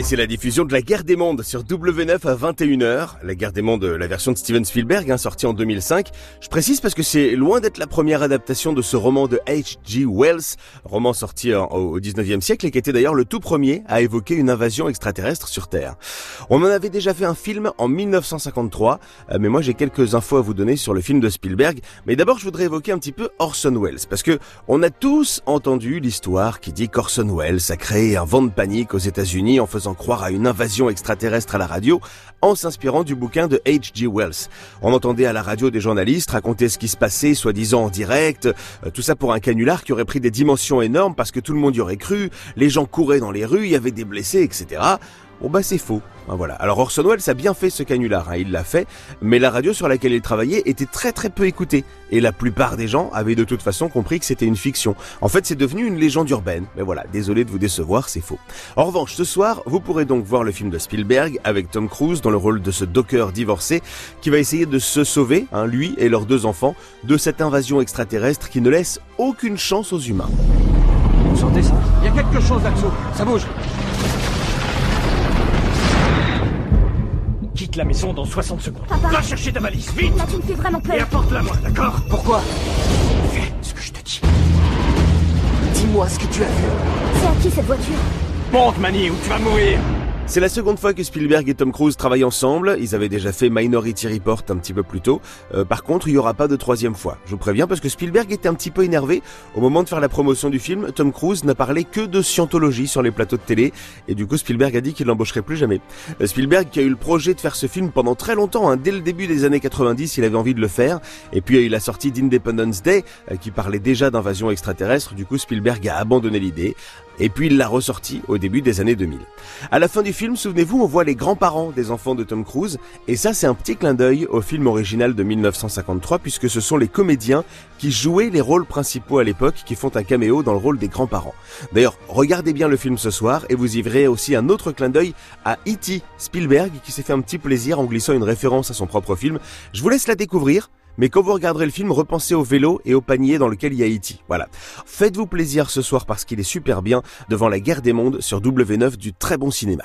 Et c'est la diffusion de La Guerre des Mondes sur W9 à 21h. La Guerre des Mondes, la version de Steven Spielberg, hein, sortie en 2005. Je précise parce que c'est loin d'être la première adaptation de ce roman de H.G. Wells, roman sorti au 19e siècle et qui était d'ailleurs le tout premier à évoquer une invasion extraterrestre sur Terre. On en avait déjà fait un film en 1953, euh, mais moi j'ai quelques infos à vous donner sur le film de Spielberg. Mais d'abord je voudrais évoquer un petit peu Orson Welles, parce que on a tous entendu l'histoire qui dit qu'Orson Welles a créé un vent de panique aux États-Unis en faisant croire à une invasion extraterrestre à la radio en s'inspirant du bouquin de H.G. Wells. On entendait à la radio des journalistes raconter ce qui se passait, soi-disant en direct, euh, tout ça pour un canular qui aurait pris des dimensions énormes parce que tout le monde y aurait cru, les gens couraient dans les rues, il y avait des blessés, etc. Bon bah c'est faux. Ben voilà. Alors Orson Welles a bien fait ce canular, hein, il l'a fait, mais la radio sur laquelle il travaillait était très très peu écoutée. Et la plupart des gens avaient de toute façon compris que c'était une fiction. En fait c'est devenu une légende urbaine. Mais voilà, désolé de vous décevoir, c'est faux. En revanche, ce soir, vous pourrez donc voir le film de Spielberg avec Tom Cruise dans le rôle de ce docker divorcé qui va essayer de se sauver, hein, lui et leurs deux enfants, de cette invasion extraterrestre qui ne laisse aucune chance aux humains. Vous sentez ça? Il y a quelque chose là-dessous, ça bouge quitte la maison dans 60 secondes. Papa. Va chercher ta valise, vite Là, tu me fais vraiment peur. Et apporte-la moi, d'accord Pourquoi Fais ce que je te dis. Dis-moi ce que tu as vu. C'est à qui cette voiture? Monte, Manny, ou tu vas mourir c'est la seconde fois que Spielberg et Tom Cruise travaillent ensemble. Ils avaient déjà fait Minority Report un petit peu plus tôt. Euh, par contre, il n'y aura pas de troisième fois. Je vous préviens parce que Spielberg était un petit peu énervé. Au moment de faire la promotion du film, Tom Cruise n'a parlé que de scientologie sur les plateaux de télé. Et du coup, Spielberg a dit qu'il l'embaucherait plus jamais. Euh, Spielberg qui a eu le projet de faire ce film pendant très longtemps. Hein, dès le début des années 90, il avait envie de le faire. Et puis il y a eu la sortie d'Independence Day euh, qui parlait déjà d'invasion extraterrestre. Du coup, Spielberg a abandonné l'idée. Et puis il l'a ressorti au début des années 2000. À la fin du film, souvenez-vous, on voit les grands-parents des enfants de Tom Cruise, et ça c'est un petit clin d'œil au film original de 1953, puisque ce sont les comédiens qui jouaient les rôles principaux à l'époque, qui font un caméo dans le rôle des grands-parents. D'ailleurs, regardez bien le film ce soir, et vous y verrez aussi un autre clin d'œil à E.T. Spielberg, qui s'est fait un petit plaisir en glissant une référence à son propre film. Je vous laisse la découvrir. Mais quand vous regarderez le film, repensez au vélo et au panier dans lequel il y a E.T. Voilà. Faites-vous plaisir ce soir parce qu'il est super bien devant la guerre des mondes sur W9 du très bon cinéma.